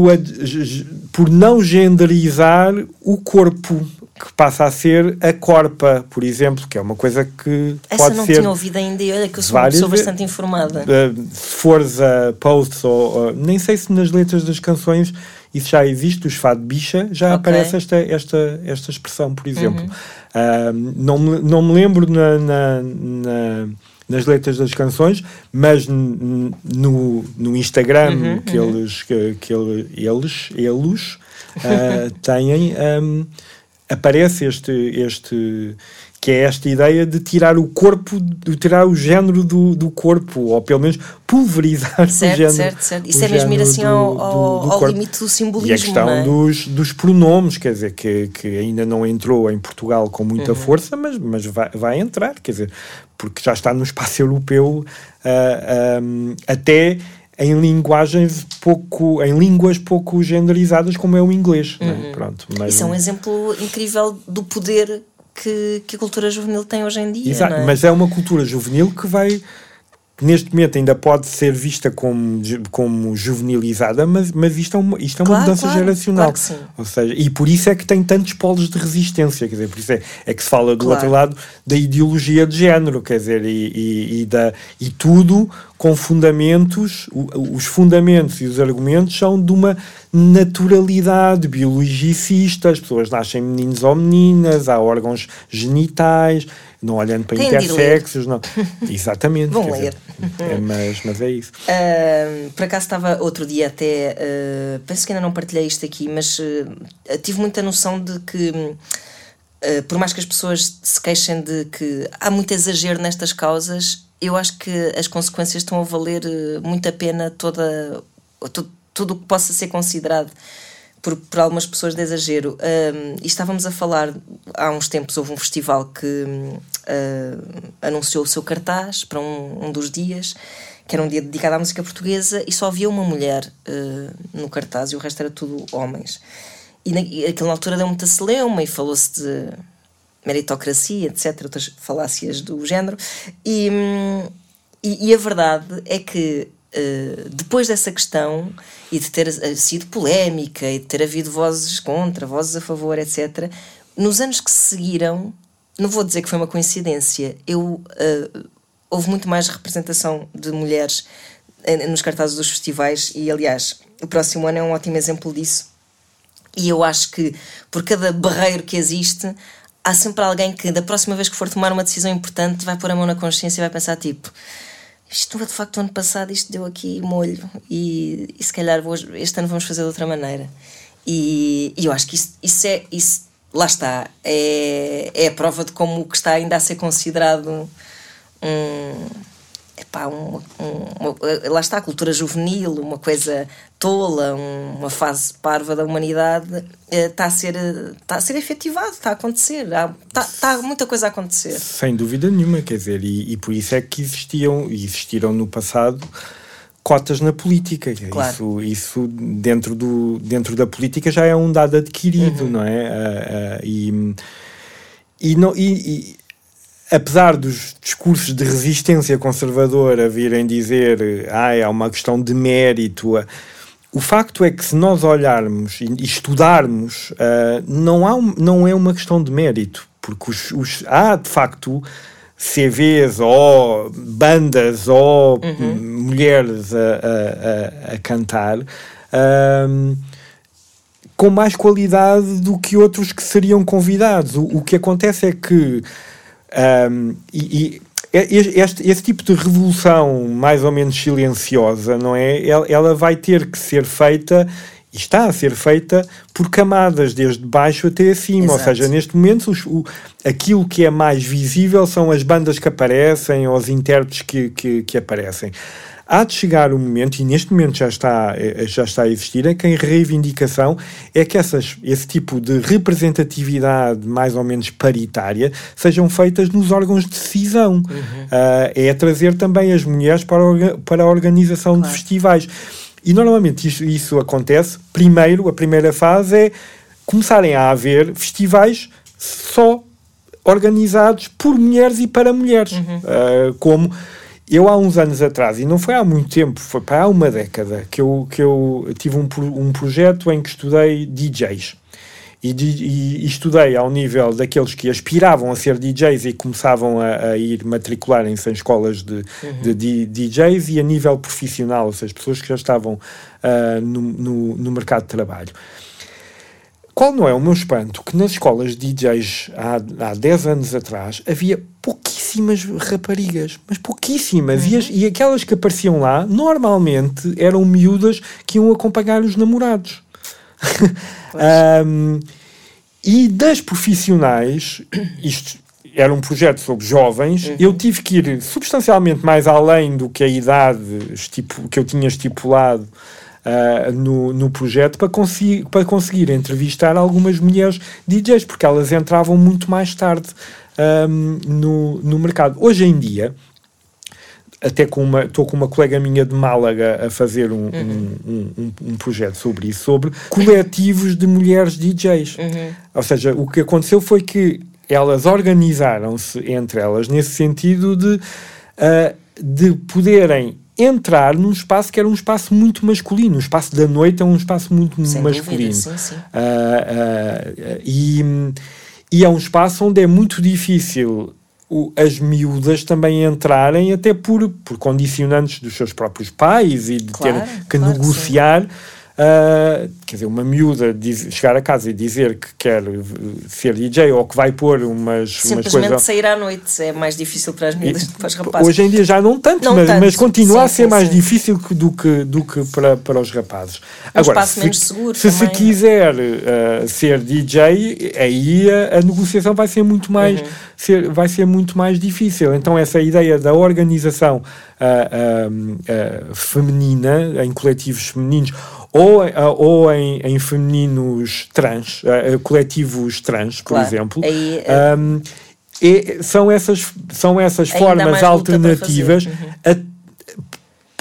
Speaker 3: por não genderizar o corpo, que passa a ser a corpa, por exemplo, que é uma coisa que
Speaker 2: Essa
Speaker 3: pode
Speaker 2: não
Speaker 3: ser...
Speaker 2: tinha ouvido ainda, olha que eu sou uma pessoa bastante informada.
Speaker 3: Uh, se fores a posts ou... Uh, nem sei se nas letras das canções isso já existe, os fado bicha, já okay. aparece esta, esta, esta expressão, por exemplo. Uhum. Uh, não, me, não me lembro na, na, na nas letras das canções, mas no, no Instagram uhum, que, uhum. Eles, que, que eles, eles uh, têm, um, aparece este, este que é esta ideia de tirar o corpo, de tirar o género do, do corpo, ou pelo menos pulverizar
Speaker 2: certo,
Speaker 3: o género.
Speaker 2: Certo, certo. Isso é mesmo ir assim ao, ao, do, ao limite do simbolismo.
Speaker 3: E a questão
Speaker 2: é?
Speaker 3: dos, dos pronomes, quer dizer, que, que ainda não entrou em Portugal com muita uhum. força, mas, mas vai, vai entrar, quer dizer, porque já está no espaço europeu uh, ah, um, até em linguagens pouco, em línguas pouco genderizadas como é o inglês. É? Uhum. Pronto,
Speaker 2: mas, Isso é um exemplo incrível do poder que, que a cultura juvenil tem hoje em dia.
Speaker 3: Exato,
Speaker 2: é?
Speaker 3: mas é uma cultura juvenil que vai neste momento ainda pode ser vista como, como juvenilizada, mas, mas isto é uma, isto é uma
Speaker 2: Claro,
Speaker 3: mudança
Speaker 2: claro,
Speaker 3: geracional.
Speaker 2: claro que sim.
Speaker 3: Ou seja, e por isso é que tem tantos polos de resistência, quer dizer, por isso é, é que se fala do
Speaker 2: Claro.
Speaker 3: outro lado da ideologia de género, quer dizer, e, e, e da, e tudo com fundamentos, os fundamentos e os argumentos são de uma naturalidade biologicista, as pessoas nascem meninos ou meninas, há órgãos genitais, não olhando para
Speaker 2: ir
Speaker 3: intersexos, não. Exatamente.
Speaker 2: Vão ler.
Speaker 3: dizer, é, mas, mas é isso.
Speaker 2: Ahm, por acaso estava outro dia até, ah, penso que ainda não partilhei isto aqui, mas ah, tive muita noção de que, por mais que as pessoas se queixem de que há muito exagero nestas causas, eu acho que as consequências estão a valer ah, muito a pena toda, tu- tudo o que possa ser considerado por, por algumas pessoas de exagero. Um, e estávamos a falar, há uns tempos houve um festival que uh, anunciou o seu cartaz para um, um dos dias, que era um dia dedicado à música portuguesa, e só havia uma mulher uh, no cartaz e o resto era tudo homens. E, na, altura deu muita celeuma e falou-se de meritocracia, etc., outras falácias do género. E, hum, e, e a verdade é que eh, depois dessa questão e de ter sido polémica e de ter havido vozes contra, vozes a favor, etc., nos anos que se seguiram, não vou dizer que foi uma coincidência, eu, eh, houve muito mais representação de mulheres eh, nos cartazes dos festivais e, aliás, o próximo ano é um ótimo exemplo disso. E eu acho que por cada barreiro que existe, há sempre alguém que, da próxima vez que for tomar uma decisão importante, vai pôr a mão na consciência e vai pensar: tipo, isto de facto, ano passado, isto deu aqui molho, e, e se calhar hoje, este ano vamos fazer de outra maneira. E, e eu acho que isso, isso é. Isso, lá está, é, é a prova de como o que está ainda a ser considerado um. Epá, um, um, uma- lá está a cultura juvenil, uma coisa tola, um- uma fase parva da humanidade, eh, está a ser, eh, está a ser efetivado, está a acontecer, está, está muita coisa a acontecer.
Speaker 3: Sem dúvida nenhuma, quer dizer, e, e por isso é que existiam, e existiram no passado, cotas na política.
Speaker 2: Claro.
Speaker 3: Isso, isso dentro, do, dentro da política já é um dado adquirido, não é? Ah, ah, e, e, não, e, e apesar dos discursos de resistência conservadora virem dizer ah, é uma questão de mérito, o facto é que se nós olharmos e estudarmos, não, há um- não é uma questão de mérito, porque os, os- há de facto CVs ou bandas ou mulheres a, a- a- cantar. ahm, com mais qualidade do que outros que seriam convidados. O, o que acontece é que ahm, e, e este, esse tipo de revolução mais ou menos silenciosa, não é? Ela, ela vai ter que ser feita e está a ser feita por camadas, desde baixo até acima. Ou
Speaker 2: Exato.
Speaker 3: seja, neste momento, os- o, aquilo que é mais visível são as bandas que aparecem ou os intérpretes que, que, que aparecem. Há de chegar o momento, e neste momento já está, eh, já está a existir, em que a reivindicação é que essas, esse tipo de representatividade mais ou menos paritária sejam feitas nos órgãos de decisão. Ah, é trazer também as mulheres para orga- para a organização de
Speaker 2: Claro.
Speaker 3: festivais. E normalmente isso, isso acontece, primeiro, a primeira fase é começarem a haver festivais só organizados por mulheres e para mulheres. Ah, como eu há uns anos atrás, e não foi há muito tempo, foi para há uma década, que eu, que eu tive um, um projeto em que estudei DJs. E, e- e estudei ao nível daqueles que aspiravam a ser DJs e começavam a, a ir matricularem-se em escolas de, de di- DJs e a nível profissional, ou seja, pessoas que já estavam ah, no, no, no mercado de trabalho. Qual não é o meu espanto que nas escolas de DJs há, há 10 anos atrás havia pouquíssimas raparigas, mas pouquíssimas. E, as- e aquelas que apareciam lá normalmente eram miúdas que iam acompanhar os namorados. Ahm, e das profissionais, isto era um projeto sobre jovens, eu tive que ir substancialmente mais além do que a idade que eu tinha estipulado ah, no, no projeto para, conseguir para conseguir entrevistar algumas mulheres DJs, porque elas entravam muito mais tarde ahm, no, no mercado. Hoje em dia, até com uma estou com uma colega minha de Málaga a fazer um, um, um, um- um projeto sobre isso, sobre coletivos de mulheres DJs. Ou seja, o que aconteceu foi que elas organizaram-se entre elas nesse sentido de ah, de poderem entrar num espaço que era um espaço muito masculino. O espaço da noite é um espaço muito
Speaker 2: Sem
Speaker 3: masculino.
Speaker 2: Dúvida, sim, sim.
Speaker 3: Uh, uh, e, e é um espaço onde é muito difícil as miúdas também entrarem, até por, por condicionantes dos seus próprios pais e de
Speaker 2: claro,
Speaker 3: ter que
Speaker 2: claro
Speaker 3: negociar. Que Uh, quer dizer, uma miúda diz, chegar a casa e dizer que quer ser DJ ou que vai pôr umas,
Speaker 2: Simplesmente
Speaker 3: umas coisas.
Speaker 2: sair à noite é mais difícil para as miúdas do que para os rapazes.
Speaker 3: Hoje em dia já não tanto,
Speaker 2: não
Speaker 3: mas,
Speaker 2: tanto.
Speaker 3: mas continua
Speaker 2: sim,
Speaker 3: a ser
Speaker 2: sim,
Speaker 3: mais
Speaker 2: sim.
Speaker 3: difícil do que, do que para, para os rapazes.
Speaker 2: Um
Speaker 3: Agora,
Speaker 2: espaço
Speaker 3: se,
Speaker 2: menos seguro
Speaker 3: se se
Speaker 2: também. é?
Speaker 3: quiser uh, ser DJ, aí a, a, negociação vai ser muito mais
Speaker 2: Uhum.
Speaker 3: ser, vai ser muito mais difícil. Então essa ideia da organização uh, feminina em coletivos femininos ou, ou em, em femininos trans, uh, coletivos trans, por
Speaker 2: Claro.
Speaker 3: exemplo.
Speaker 2: Aí,
Speaker 3: Um, é- são essas, são essas
Speaker 2: Ainda
Speaker 3: formas alternativas.
Speaker 2: Uhum.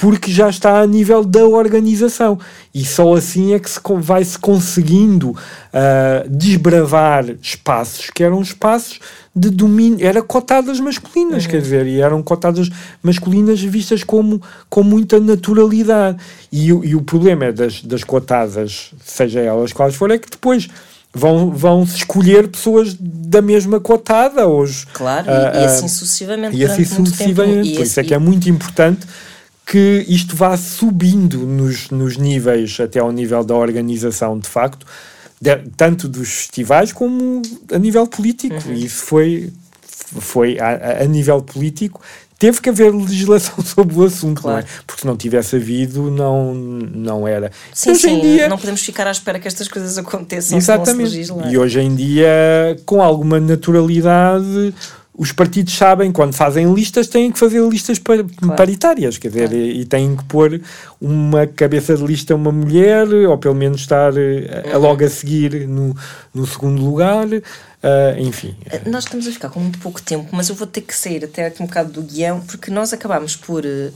Speaker 3: Porque já está a nível da organização e só assim é que se con- vai se conseguindo ah, desbravar espaços que eram espaços de domínio, era cotadas masculinas,
Speaker 2: Uhum.
Speaker 3: quer dizer, e eram cotadas masculinas vistas como com muita naturalidade. E, o- e o problema é das, das cotadas, seja elas quais forem, é que depois vão, vão escolher pessoas da mesma cotada. Os,
Speaker 2: Claro, e-
Speaker 3: ah,
Speaker 2: e,
Speaker 3: ah,
Speaker 2: assim sucessivamente.
Speaker 3: e assim
Speaker 2: tempo.
Speaker 3: sucessivamente. Por isso é que é muito importante que isto vá subindo nos, nos níveis, até ao nível da organização, de facto, de- tanto dos festivais como a nível político.
Speaker 2: Uhum.
Speaker 3: E isso foi, foi a, a- nível político. Teve que haver legislação sobre o assunto, não é?
Speaker 2: Claro.
Speaker 3: Porque se não tivesse havido, não, não era.
Speaker 2: Sim,
Speaker 3: hoje
Speaker 2: sim,
Speaker 3: em dia,
Speaker 2: não podemos ficar à espera que estas coisas aconteçam se não
Speaker 3: Exatamente.
Speaker 2: se legislar.
Speaker 3: E hoje em dia, com alguma naturalidade, os partidos sabem, quando fazem listas, têm que fazer listas par- paritárias, quer dizer, e, e têm que pôr uma cabeça de lista uma mulher, ou pelo menos estar eh, a, logo a seguir no, no segundo lugar, ah, enfim.
Speaker 2: Eh, Nós estamos a ficar com muito pouco tempo, mas eu vou ter que sair até aqui um bocado do guião, porque nós acabámos por eh,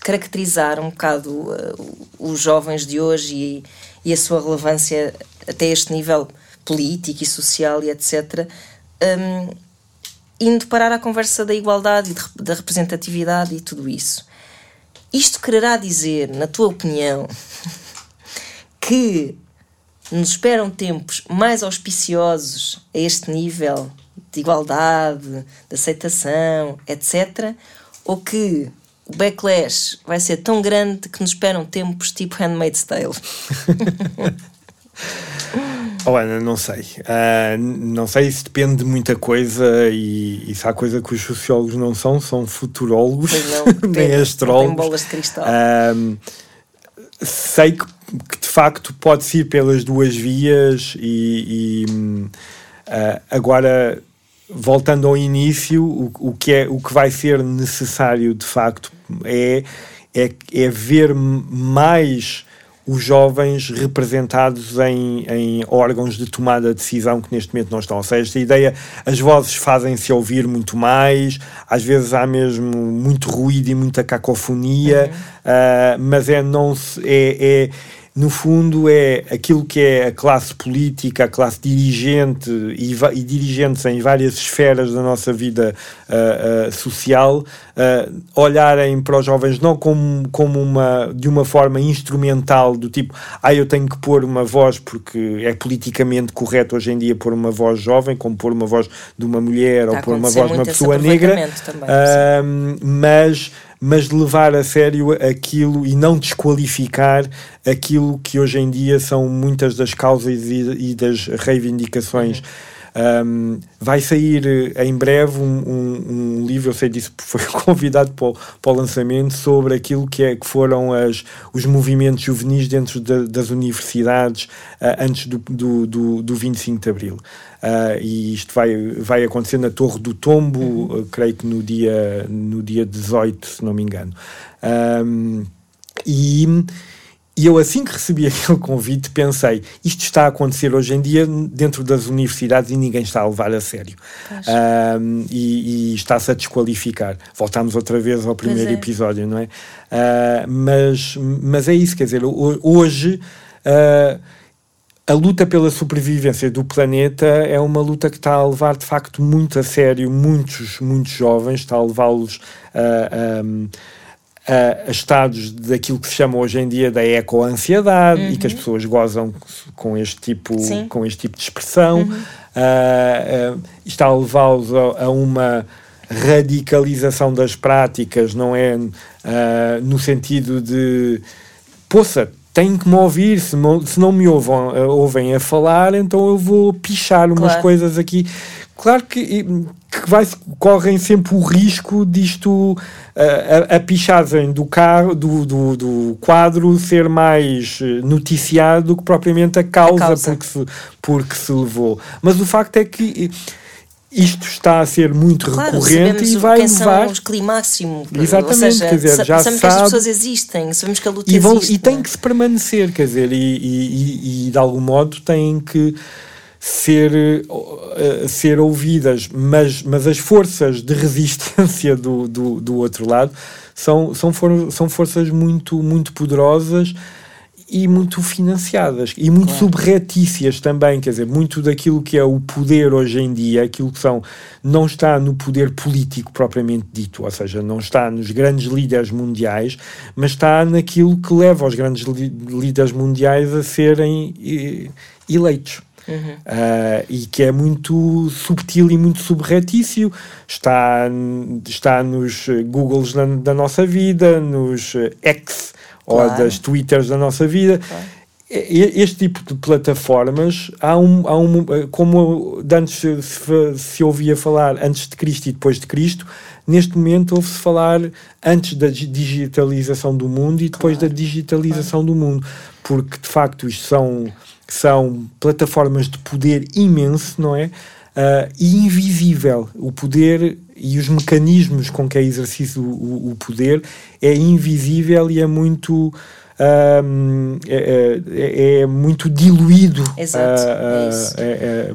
Speaker 2: caracterizar um bocado eh, os jovens de hoje e, e a sua relevância até este nível político e social e etc. hum, indo parar à conversa da igualdade e da representatividade e tudo isso. Isto quererá dizer, na tua opinião, que nos esperam tempos mais auspiciosos a este nível de igualdade, de aceitação, etc. Ou que o backlash vai ser tão grande que nos esperam tempos tipo Handmaid's Tale?
Speaker 3: Oh, Ana, não sei. Ah, não sei se depende de muita coisa e, e se há coisa que os sociólogos não são, são futurólogos,
Speaker 2: não,
Speaker 3: nem
Speaker 2: tem-
Speaker 3: astrólogos.
Speaker 2: tem bolas de cristal.
Speaker 3: Ahm, sei que, que, de facto pode-se ir pelas duas vias e, e, ah, agora voltando ao início o, o que é o que vai ser necessário de facto é é, é ver mais os jovens representados em, em órgãos de tomada de decisão que neste momento não estão. Ou seja, esta ideia, as vozes fazem-se ouvir muito mais, às vezes há mesmo muito ruído e muita cacofonia, ah, mas é não se, é, é no fundo é aquilo que é a classe política, a classe dirigente e, e dirigentes em várias esferas da nossa vida ah, ah, social ah, olharem para os jovens não como, como uma, de uma forma instrumental do tipo, ah, eu tenho que pôr uma voz porque é politicamente correto hoje em dia pôr uma voz jovem, como pôr uma voz de uma mulher
Speaker 2: Está
Speaker 3: ou pôr uma voz de uma pessoa negra,
Speaker 2: também,
Speaker 3: mas, mas levar a sério aquilo e não desqualificar aquilo que hoje em dia são muitas das causas e, e das reivindicações. Ahm, vai sair eh, em breve um, um- um livro, eu sei disso porque foi convidado para o, para o lançamento, sobre aquilo que, é, que foram as, os movimentos juvenis dentro da- das universidades ah, antes do, do, do, do 25 de Abril. Ah, e isto vai, vai acontecer na Torre do Tombo, eh, creio que no dia, no dia 18, se não me engano. E, e eu, assim que recebi aquele convite, pensei: isto está a acontecer hoje em dia dentro das universidades e ninguém está a levar a sério. Ahm, e e está-se a desqualificar. Voltámos outra vez ao primeiro
Speaker 2: é.
Speaker 3: episódio, não é? Ah, mas, mas é isso, quer dizer, ho- hoje. ah, a luta pela sobrevivência do planeta é uma luta que está a levar de facto muito a sério muitos, muitos jovens, está a levá-los a, a, a, estados daquilo que se chama hoje em dia da eco-ansiedade uhum. e que as uhum. pessoas gozam com este tipo, com este tipo de expressão. Uhum. Uh, uh, está a levá-los a, a uma radicalização das práticas, não é? Uh, no sentido de, poça, têm que me ouvir, se, se não me ouvem, uh, ouvem a falar, então eu vou pichar umas claro. coisas aqui. Claro que, que vai, correm sempre o risco disto, a, a pichagem do, carro, do, do, do, quadro ser mais noticiado do que propriamente a causa, a causa. Porque, se, porque se levou. Mas o facto é que isto está a ser muito claro, recorrente e vai
Speaker 2: quem
Speaker 3: levar.
Speaker 2: São os climáximo.
Speaker 3: Exatamente, seja, quer dizer, já
Speaker 2: sabemos
Speaker 3: sabe,
Speaker 2: que as pessoas existem, sabemos que a luta
Speaker 3: e vão,
Speaker 2: existe.
Speaker 3: E tem é? que se permanecer, quer dizer, e, e, e, de algum modo têm que ser, uh, ser ouvidas, mas, mas as forças de resistência do, do, do outro lado são, são, for, são forças muito, muito poderosas e muito financiadas e muito claro. subretícias também, quer dizer, muito daquilo que é o poder hoje em dia, aquilo que são, não está no poder político propriamente dito, ou seja, não está nos grandes líderes mundiais, mas está naquilo que leva os grandes líderes mundiais a serem eh, eleitos. Uhum. Uh, e que é muito subtil e muito subretício, está, está nos Googles da, da nossa vida, nos X claro. ou das Twitters da nossa vida. Claro. Este tipo de plataformas, há um, há um como antes se, se ouvia falar antes de Cristo e depois de Cristo, neste momento ouve-se falar antes da digitalização do mundo e depois claro. da digitalização do mundo, porque de facto isto são, são plataformas de poder imenso, não é? Uh, e invisível. O poder e os mecanismos com que é exercido o, o poder é invisível e é muito. Um, é, é, é, muito diluído.
Speaker 2: Exato.
Speaker 3: Uh, é, é,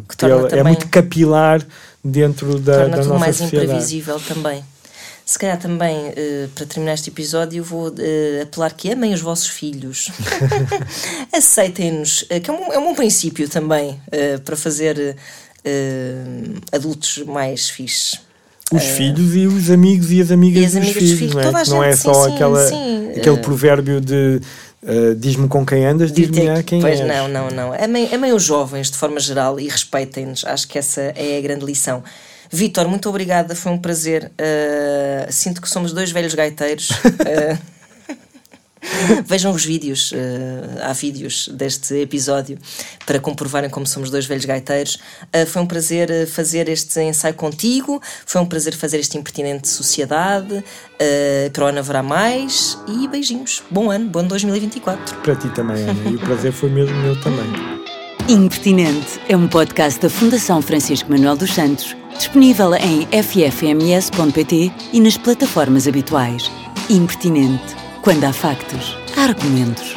Speaker 3: é, é, muito capilar dentro da, da nossa
Speaker 2: mais
Speaker 3: sociedade.
Speaker 2: imprevisível também. Se calhar também, uh, para terminar este episódio, vou uh, apelar que amem os vossos filhos. Aceitem-nos, uh, que é um, é um bom princípio também para fazer adultos mais fixes.
Speaker 3: Os uh, filhos e os amigos e as amigas, e as amigas dos, filhos, não é? não é só sim, aquela, sim, aquele uh, provérbio de uh, diz-me com quem andas, diz-me a quem
Speaker 2: pois
Speaker 3: és.
Speaker 2: não, não, não. Amem, amem os jovens de forma geral e respeitem-nos. Acho que essa é a grande lição. Vitor, muito obrigada, foi um prazer. Uh, sinto que somos dois velhos gaiteiros. Vejam os vídeos, uh, há vídeos deste episódio para comprovarem como somos dois velhos gaiteiros. Uh, foi um prazer fazer este ensaio contigo, foi um prazer fazer este impertinente sociedade. Uh, para o ano haverá mais e beijinhos. Bom ano, bom 2024.
Speaker 3: Para ti também, Ana, e o prazer foi mesmo meu também.
Speaker 1: Impertinente é um podcast da Fundação Francisco Manuel dos Santos, disponível em ffms.pt e nas plataformas habituais. Impertinente quando há factos, há argumentos.